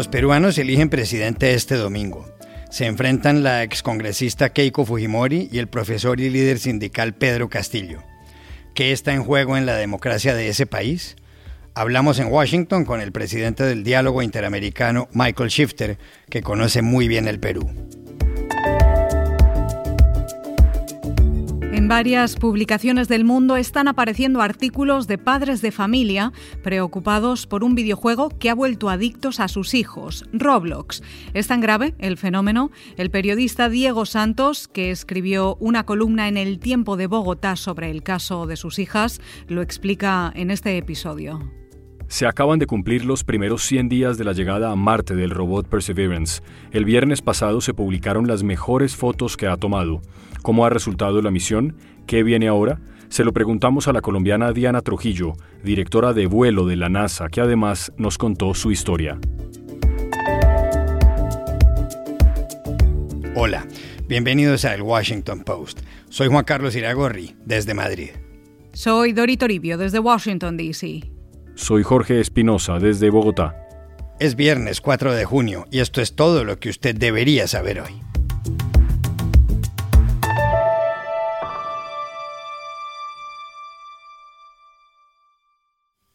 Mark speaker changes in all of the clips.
Speaker 1: Los peruanos eligen presidente este domingo. Se enfrentan la excongresista Keiko Fujimori y el profesor y líder sindical Pedro Castillo. ¿Qué está en juego en la democracia de ese país? Hablamos en Washington con el presidente del Diálogo Interamericano, Michael Shifter, que conoce muy bien el Perú.
Speaker 2: Varias publicaciones del mundo están apareciendo artículos de padres de familia preocupados por un videojuego que ha vuelto adictos a sus hijos, Roblox. Es tan grave el fenómeno. El periodista Diego Santos, que escribió una columna en El Tiempo de Bogotá sobre el caso de sus hijas, lo explica en este episodio.
Speaker 3: Se acaban de cumplir los primeros 100 días de la llegada a Marte del robot Perseverance. El viernes pasado se publicaron las mejores fotos que ha tomado. ¿Cómo ha resultado la misión? ¿Qué viene ahora? Se lo preguntamos a la colombiana Diana Trujillo, directora de vuelo de la NASA, que además nos contó su historia.
Speaker 1: Hola, bienvenidos a El Washington Post. Soy Juan Carlos Iragorri, desde Madrid.
Speaker 2: Soy Dori Toribio, desde Washington, D.C.
Speaker 3: Soy Jorge Espinosa, desde Bogotá.
Speaker 1: Es viernes 4 de junio y esto es todo lo que usted debería saber hoy.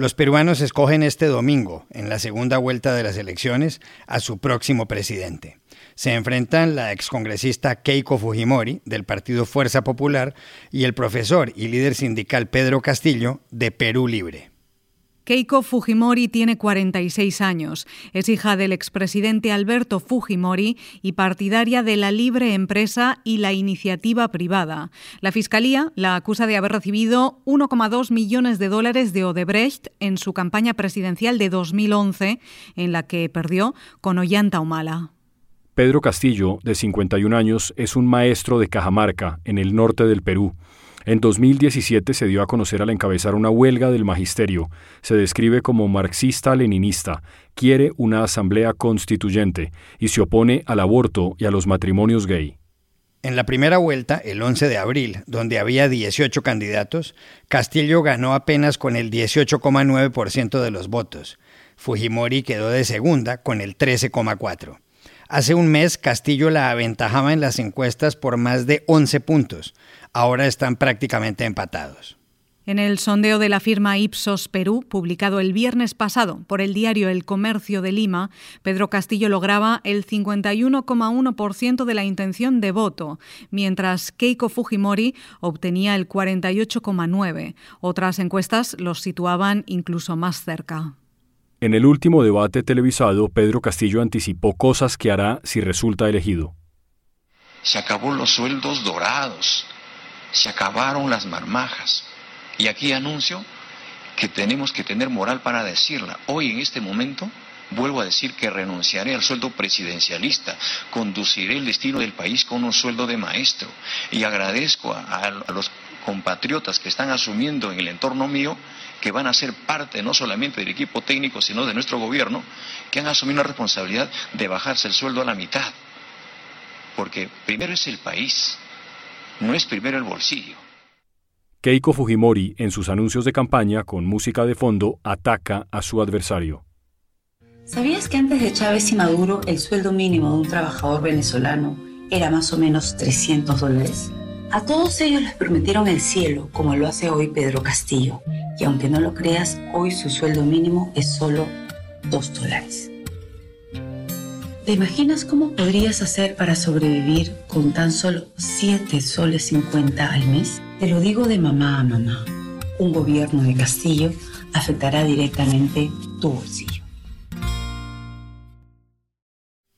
Speaker 1: Los peruanos escogen este domingo, en la segunda vuelta de las elecciones, a su próximo presidente. Se enfrentan la excongresista Keiko Fujimori, del Partido Fuerza Popular, y el profesor y líder sindical Pedro Castillo, de Perú Libre.
Speaker 2: Keiko Fujimori tiene 46 años. Es hija del expresidente Alberto Fujimori y partidaria de la libre empresa y la iniciativa privada. La Fiscalía la acusa de haber recibido 1,2 millones de dólares de Odebrecht en su campaña presidencial de 2011, en la que perdió con Ollanta Humala.
Speaker 3: Pedro Castillo, de 51 años, es un maestro de Cajamarca, en el norte del Perú. En 2017 se dio a conocer al encabezar una huelga del magisterio. Se describe como marxista-leninista, quiere una asamblea constituyente y se opone al aborto y a los matrimonios gay.
Speaker 1: En la primera vuelta, el 11 de abril, donde había 18 candidatos, Castillo ganó apenas con el 18,9% de los votos. Fujimori quedó de segunda con el 13,4%. Hace un mes Castillo la aventajaba en las encuestas por más de 11 puntos. Ahora están prácticamente empatados.
Speaker 2: En el sondeo de la firma Ipsos Perú, publicado el viernes pasado por el diario El Comercio de Lima, Pedro Castillo lograba el 51,1% de la intención de voto, mientras Keiko Fujimori obtenía el 48,9%. Otras encuestas los situaban incluso más cerca.
Speaker 3: En el último debate televisado, Pedro Castillo anticipó cosas que hará si resulta elegido.
Speaker 4: Se acabó los sueldos dorados, se acabaron las marmajas. Y aquí anuncio que tenemos que tener moral para decirla. Hoy, en este momento, vuelvo a decir que renunciaré al sueldo presidencialista, conduciré el destino del país con un sueldo de maestro. Y agradezco a, a los compatriotas que están asumiendo en el entorno mío que van a ser parte no solamente del equipo técnico, sino de nuestro gobierno, que han asumido la responsabilidad de bajarse el sueldo a la mitad. Porque primero es el país, no es primero el bolsillo.
Speaker 3: Keiko Fujimori, en sus anuncios de campaña con música de fondo, ataca a su adversario.
Speaker 5: ¿Sabías que antes de Chávez y Maduro el sueldo mínimo de un trabajador venezolano era más o menos 300 dólares? A todos ellos les prometieron el cielo, como lo hace hoy Pedro Castillo, y aunque no lo creas, hoy su sueldo mínimo es solo 2 dólares. ¿Te imaginas cómo podrías hacer para sobrevivir con tan solo 7 soles 50 al mes? Te lo digo de mamá a mamá. Un gobierno de Castillo afectará directamente tu bolsillo.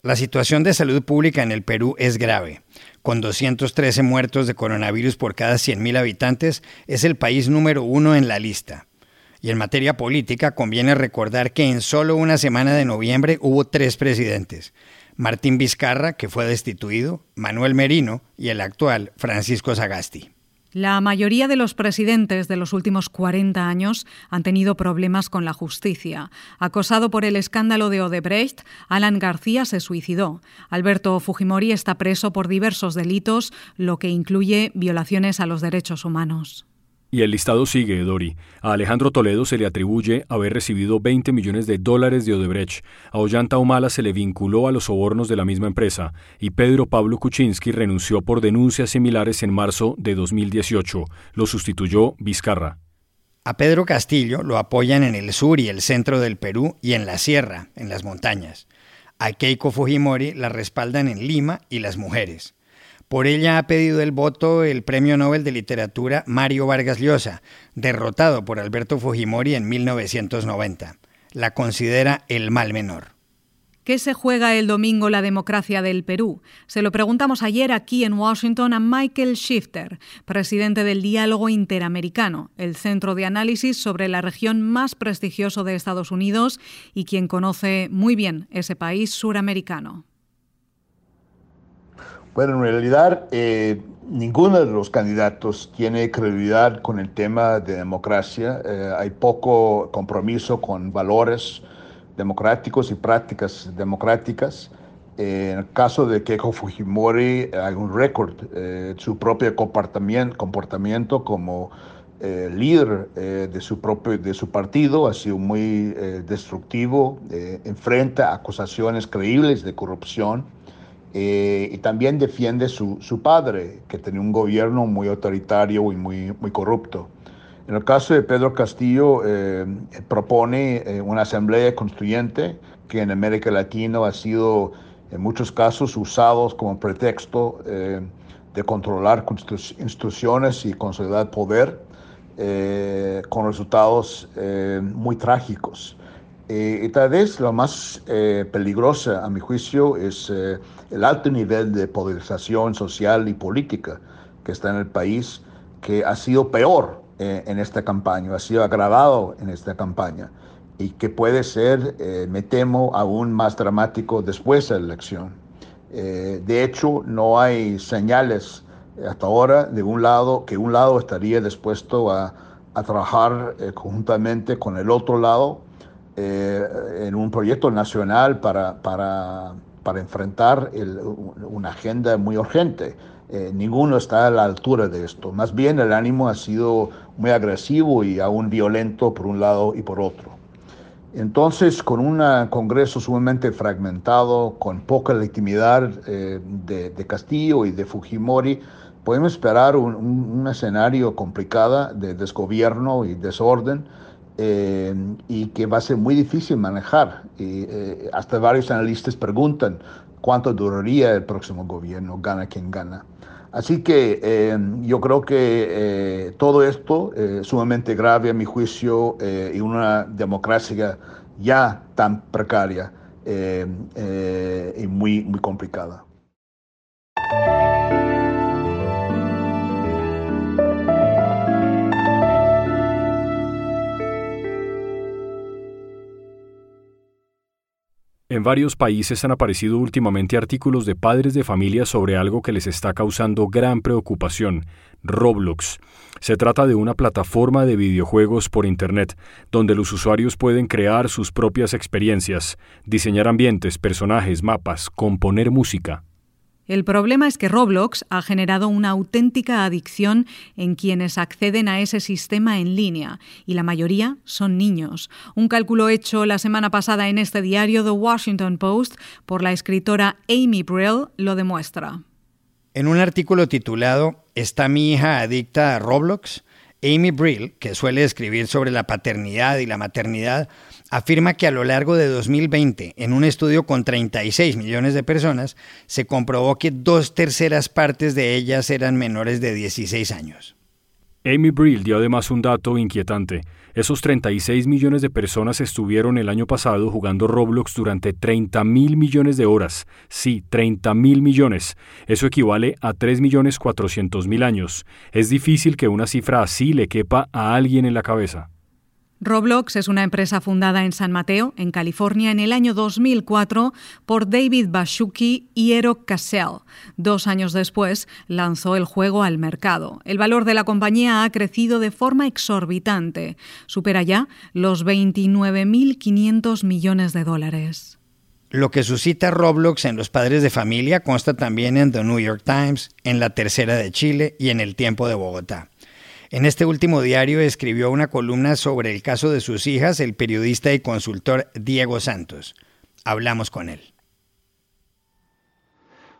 Speaker 1: La situación de salud pública en el Perú es grave. Con 213 muertos de coronavirus por cada 100.000 habitantes, es el país número uno en la lista. Y en materia política conviene recordar que en solo una semana de noviembre hubo tres presidentes. Martín Vizcarra, que fue destituido, Manuel Merino y el actual Francisco Sagasti.
Speaker 2: La mayoría de los presidentes de los últimos 40 años han tenido problemas con la justicia. Acosado por el escándalo de Odebrecht, Alan García se suicidó. Alberto Fujimori está preso por diversos delitos, lo que incluye violaciones a los derechos humanos.
Speaker 3: Y el listado sigue, Dori. A Alejandro Toledo se le atribuye haber recibido 20 millones de dólares de Odebrecht. A Ollanta Humala se le vinculó a los sobornos de la misma empresa. Y Pedro Pablo Kuczynski renunció por denuncias similares en marzo de 2018. Lo sustituyó Vizcarra.
Speaker 1: A Pedro Castillo lo apoyan en el sur y el centro del Perú y en la sierra, en las montañas. A Keiko Fujimori la respaldan en Lima y las mujeres. Por ella ha pedido el voto el Premio Nobel de Literatura Mario Vargas Llosa, derrotado por Alberto Fujimori en 1990. La considera el mal menor.
Speaker 2: ¿Qué se juega el domingo la democracia del Perú? Se lo preguntamos ayer aquí en Washington a Michael Shifter, presidente del Diálogo Interamericano, el centro de análisis sobre la región más prestigioso de Estados Unidos y quien conoce muy bien ese país suramericano.
Speaker 6: Bueno, en realidad eh, ninguno de los candidatos tiene credibilidad con el tema de democracia. Eh, hay poco compromiso con valores democráticos y prácticas democráticas. Eh, en el caso de Keiko Fujimori hay un récord, su propio comportamiento, comportamiento como líder de, su propio, de su partido ha sido muy destructivo, enfrenta acusaciones creíbles de corrupción eh, y también defiende su, su, padre, que tenía un gobierno muy autoritario y muy, muy corrupto. En el caso de Pedro Castillo, eh, propone eh, una asamblea constituyente que en América Latina ha sido en muchos casos usado como pretexto de controlar instituciones y consolidar poder, con resultados muy trágicos. Y tal vez lo más peligroso, a mi juicio, es el alto nivel de polarización social y política que está en el país, que ha sido peor eh, en esta campaña, ha sido agravado en esta campaña y que puede ser, eh, me temo, aún más dramático después de la elección. Eh, de hecho, no hay señales hasta ahora de un lado que un lado estaría dispuesto a, a trabajar conjuntamente con el otro lado en un proyecto nacional para, para para enfrentar una agenda muy urgente. Eh, ninguno está a la altura de esto. Más bien el ánimo ha sido muy agresivo y aún violento por un lado y por otro. Entonces, con un Congreso sumamente fragmentado, con poca legitimidad eh, de, Castillo y de Fujimori, podemos esperar un, un escenario complicado de desgobierno y desorden eh, y que va a ser muy difícil manejar. Y, eh, hasta varios analistas preguntan cuánto duraría el próximo gobierno, gana quien gana. Así que eh, yo creo que todo esto es sumamente grave a mi juicio y una democracia ya tan precaria y muy, muy complicada.
Speaker 3: En varios países han aparecido últimamente artículos de padres de familia sobre algo que les está causando gran preocupación, Roblox. Se trata de una plataforma de videojuegos por Internet, donde los usuarios pueden crear sus propias experiencias, diseñar ambientes, personajes, mapas, componer música.
Speaker 2: El problema es que Roblox ha generado una auténtica adicción en quienes acceden a ese sistema en línea, y la mayoría son niños. Un cálculo hecho la semana pasada en este diario The Washington Post por la escritora Amy Brill lo demuestra.
Speaker 1: En un artículo titulado ¿Está mi hija adicta a Roblox? Amy Brill, que suele escribir sobre la paternidad y la maternidad, afirma que a lo largo de 2020, en un estudio con 36 millones de personas, se comprobó que dos terceras partes de ellas eran menores de 16 años.
Speaker 3: Amy Brill dio además un dato inquietante. Esos 36 millones de personas estuvieron el año pasado jugando Roblox durante 30 mil millones de horas. Sí, 30 mil millones. Eso equivale a 3 millones 400 mil años. Es difícil que una cifra así le quepa a alguien en la cabeza.
Speaker 2: Roblox es una empresa fundada en San Mateo, en California, en el año 2004 por David Bashuki y Eric Cassell. Dos años después lanzó el juego al mercado. El valor de la compañía ha crecido de forma exorbitante. Supera ya los 29.500 millones de dólares.
Speaker 1: Lo que suscita Roblox en los padres de familia consta también en The New York Times, en La Tercera de Chile y en El Tiempo de Bogotá. En este último diario escribió una columna sobre el caso de sus hijas el periodista y consultor Diego Santos. Hablamos con él.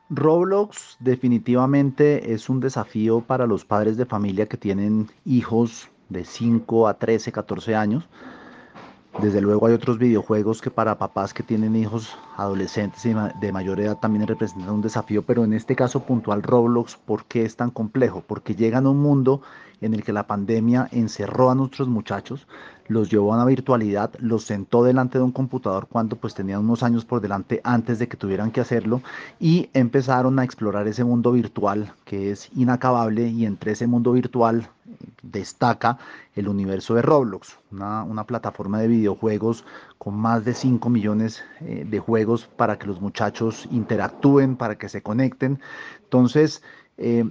Speaker 7: Roblox definitivamente es un desafío para los padres de familia que tienen hijos de 5 a 13, 14 años. Desde luego hay otros videojuegos que para papás que tienen hijos adolescentes de mayor edad también representan un desafío, pero en este caso puntual Roblox, ¿por qué es tan complejo? Porque llegan a un mundo en el que la pandemia encerró a nuestros muchachos, los llevó a una virtualidad, los sentó delante de un computador cuando pues tenían unos años por delante antes de que tuvieran que hacerlo y empezaron a explorar ese mundo virtual que es inacabable y entre ese mundo virtual destaca el universo de Roblox, una, plataforma de videojuegos con más de 5 millones eh, de juegos para que los muchachos interactúen, para que se conecten. Entonces, eh,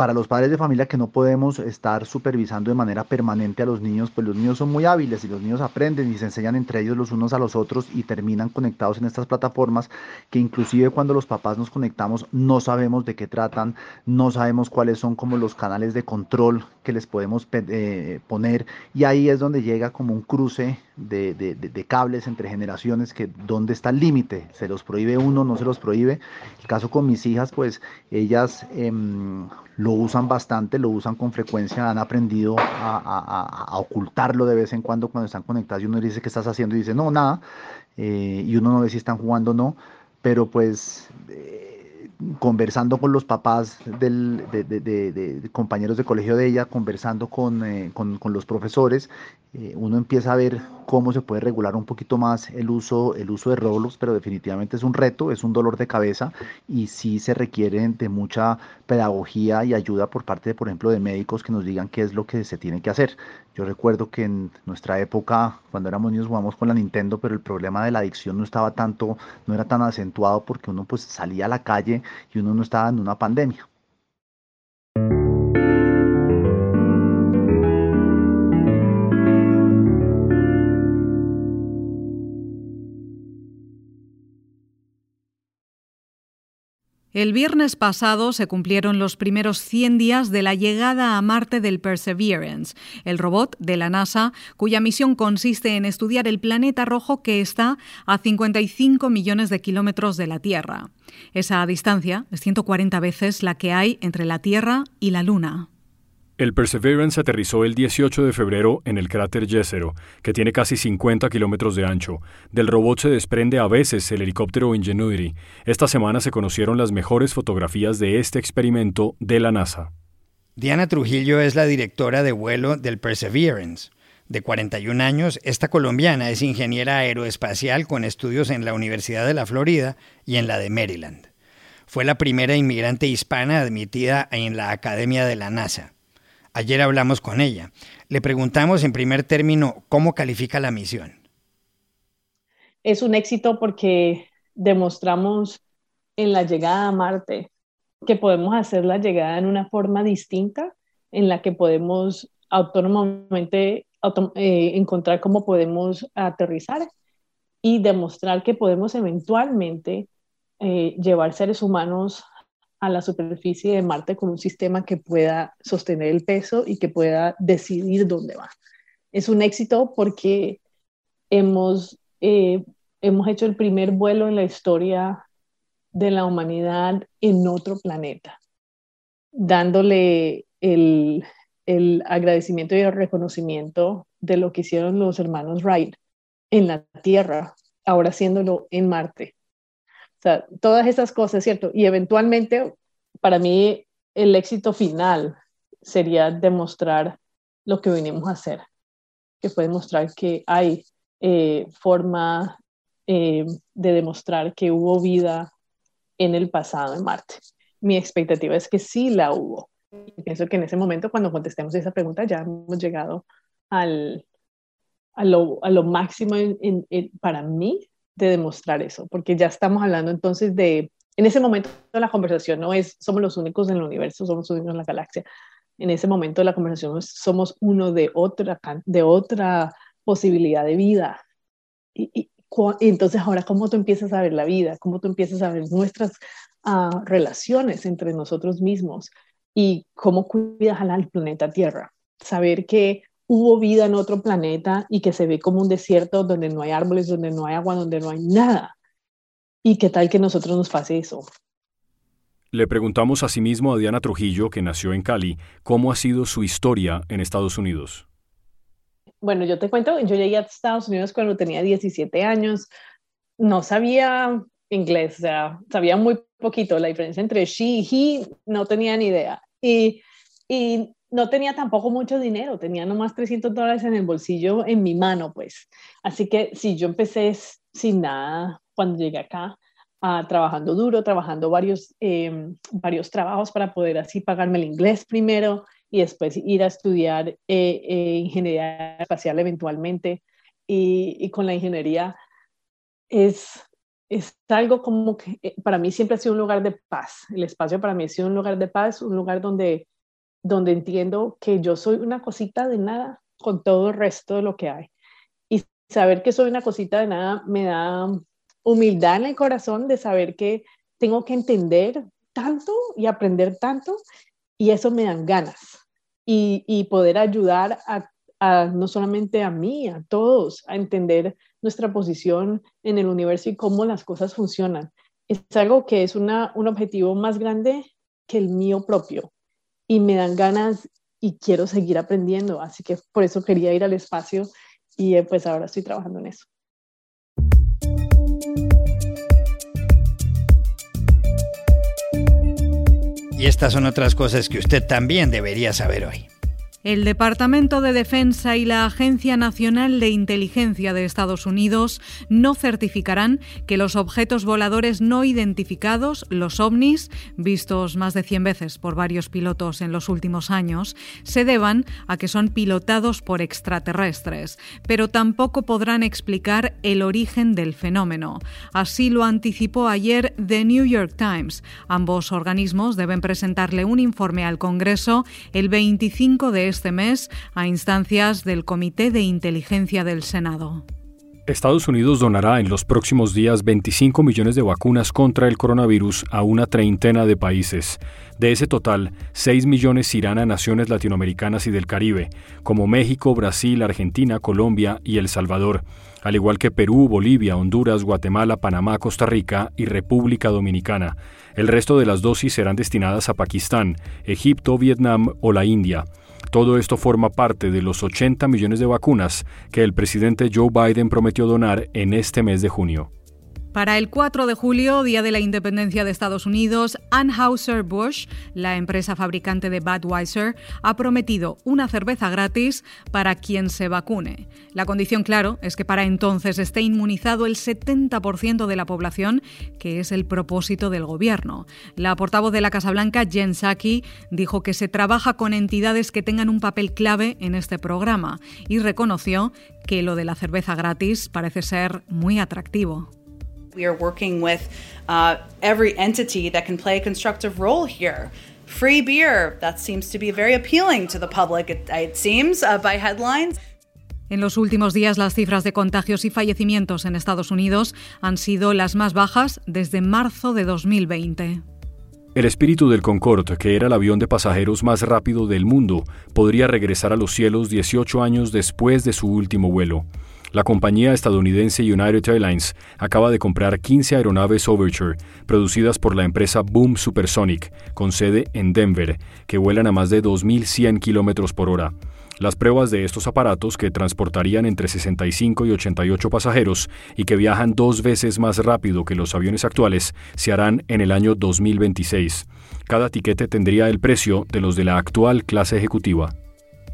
Speaker 7: para los padres de familia que no podemos estar supervisando de manera permanente a los niños, pues los niños son muy hábiles y los niños aprenden y se enseñan entre ellos los unos a los otros y terminan conectados en estas plataformas que inclusive cuando los papás nos conectamos no sabemos de qué tratan, no sabemos cuáles son como los canales de control que les podemos eh, poner y ahí es donde llega como un cruce de, de, cables entre generaciones que dónde está el límite, se los prohíbe uno, no se los prohíbe. El caso con mis hijas, pues ellas em, lo usan bastante, lo usan con frecuencia, han aprendido a, ocultarlo de vez en cuando cuando están conectadas y uno dice, ¿qué estás haciendo? Y dice, no, nada, eh, y uno no ve si están jugando o no, pero pues... Eh, conversando con los papás del, de, compañeros de colegio de ella, conversando con, eh, con, los profesores, eh, uno empieza a ver cómo se puede regular un poquito más el uso, el uso de Roblox, pero definitivamente es un reto, es un dolor de cabeza y sí se requiere de mucha pedagogía y ayuda por parte, de, por ejemplo, de médicos que nos digan qué es lo que se tiene que hacer. Yo recuerdo que en nuestra época, cuando éramos niños, jugamos con la Nintendo, pero el problema de la adicción no estaba tanto, no era tan acentuado porque uno pues salía a la calle y uno no estaba en una pandemia.
Speaker 2: El viernes pasado se cumplieron los primeros 100 días de la llegada a Marte del Perseverance, el robot de la NASA cuya misión consiste en estudiar el planeta rojo que está a 55 millones de kilómetros de la Tierra. Esa distancia es 140 veces la que hay entre la Tierra y la Luna.
Speaker 3: El Perseverance aterrizó el 18 de febrero en el cráter Jezero, que tiene casi 50 kilómetros de ancho. Del robot se desprende a veces el helicóptero Ingenuity. Esta semana se conocieron las mejores fotografías de este experimento de la NASA.
Speaker 1: Diana Trujillo es la directora de vuelo del Perseverance. De 41 años, esta colombiana es ingeniera aeroespacial con estudios en la Universidad de la Florida y en la de Maryland. Fue la primera inmigrante hispana admitida en la Academia de la NASA. Ayer hablamos con ella. Le preguntamos en primer término cómo califica la misión.
Speaker 8: Es un éxito porque demostramos en la llegada a Marte que podemos hacer la llegada en una forma distinta en la que podemos autónomamente eh, encontrar cómo podemos aterrizar y demostrar que podemos eventualmente eh, llevar seres humanos a la superficie de Marte con un sistema que pueda sostener el peso y que pueda decidir dónde va. Es un éxito porque hemos, eh, hemos hecho el primer vuelo en la historia de la humanidad en otro planeta, dándole el, el agradecimiento y el reconocimiento de lo que hicieron los hermanos Wright en la Tierra, ahora haciéndolo en Marte. O sea, todas esas cosas, ¿cierto? Y eventualmente, para mí, el éxito final sería demostrar lo que venimos a hacer, que fue demostrar que hay eh, forma eh, de demostrar que hubo vida en el pasado en Marte. Mi expectativa es que sí la hubo. Y pienso que en ese momento, cuando contestemos esa pregunta, ya hemos llegado al, a, lo, a lo máximo para mí de demostrar eso, porque ya estamos hablando entonces de, en ese momento la conversación no es somos los únicos en el universo, somos los únicos en la galaxia. En ese momento la conversación somos uno de otra, de otra posibilidad de vida. Y, entonces ahora, ¿cómo tú empiezas a ver la vida? ¿Cómo tú empiezas a ver nuestras uh, relaciones entre nosotros mismos? ¿Y cómo cuidas al planeta Tierra? saber que hubo vida en otro planeta y que se ve como un desierto donde no hay árboles, donde no hay agua, donde no hay nada. ¿Y qué tal que nosotros nos pase eso?
Speaker 3: Le preguntamos asimismo a Diana Trujillo, que nació en Cali, cómo ha sido su historia en Estados Unidos.
Speaker 8: Bueno, yo te cuento, yo llegué a Estados Unidos cuando tenía 17 años, no sabía inglés, o sea, sabía muy poquito la diferencia entre she y he, no tenía ni idea. Y, y no tenía tampoco mucho dinero, tenía nomás 300 dólares en el bolsillo en mi mano, pues. Así que si yo empecé sin nada cuando llegué acá, uh, trabajando duro, trabajando varios, eh, varios trabajos para poder así pagarme el inglés primero y después ir a estudiar eh, eh, ingeniería espacial eventualmente. Y, y, con la ingeniería es, es algo como que eh, para mí siempre ha sido un lugar de paz. El espacio para mí ha sido un lugar de paz, un lugar donde donde entiendo que yo soy una cosita de nada con todo el resto de lo que hay. Y saber que soy una cosita de nada me da humildad en el corazón de saber que tengo que entender tanto y aprender tanto y eso me dan ganas. Y, poder ayudar a, no solamente a mí, a todos, a entender nuestra posición en el universo y cómo las cosas funcionan. Es algo que es una, un objetivo más grande que el mío propio y me dan ganas y quiero seguir aprendiendo. Así que por eso quería ir al espacio y eh, pues ahora estoy trabajando en eso.
Speaker 1: Y estas son otras cosas que usted también debería saber hoy.
Speaker 2: El Departamento de Defensa y la Agencia Nacional de Inteligencia de Estados Unidos no certificarán que los objetos voladores no identificados, los ovnis, vistos más de 100 veces por varios pilotos en los últimos años, se deban a que son pilotados por extraterrestres, pero tampoco podrán explicar el origen del fenómeno. Así lo anticipó ayer The New York Times. Ambos organismos deben presentarle un informe al Congreso el 25 de este mes a instancias del Comité de Inteligencia del Senado.
Speaker 3: Estados Unidos donará en los próximos días 25 millones de vacunas contra el coronavirus a una treintena de países. De ese total, 6 millones irán a naciones latinoamericanas y del Caribe, como México, Brasil, Argentina, Colombia y El Salvador, al igual que Perú, Bolivia, Honduras, Guatemala, Panamá, Costa Rica y República Dominicana. El resto de las dosis serán destinadas a Pakistán, Egipto, Vietnam o la India. Todo esto forma parte de los 80 millones de vacunas que el presidente Joe Biden prometió donar en este mes de junio.
Speaker 2: Para el 4 de julio, Día de la Independencia de Estados Unidos, Anheuser-Busch, la empresa fabricante de Budweiser, ha prometido una cerveza gratis para quien se vacune. La condición, claro, es que para entonces esté inmunizado el 70% de la población, que es el propósito del gobierno. La portavoz de la Casa Blanca, Jen Psaki, dijo que se trabaja con entidades que tengan un papel clave en este programa y reconoció que lo de la cerveza gratis parece ser muy atractivo.
Speaker 9: We are working with uh, every entity that can play a constructive role here. Free beer, that seems to be very appealing to the public, it, it seems, uh, by headlines.
Speaker 2: En los últimos días, las cifras de contagios y fallecimientos en Estados Unidos han sido las más bajas desde marzo de 2020.
Speaker 3: El espíritu del Concorde, que era el avión de pasajeros más rápido del mundo, podría regresar a los cielos 18 años después de su último vuelo. La compañía estadounidense United Airlines acaba de comprar 15 aeronaves Overture, producidas por la empresa Boom Supersonic, con sede en Denver, que vuelan a más de 2.100 km por hora. Las pruebas de estos aparatos, que transportarían entre 65 y 88 pasajeros y que viajan dos veces más rápido que los aviones actuales, se harán en el año 2026. Cada tiquete tendría el precio de los de la actual clase ejecutiva.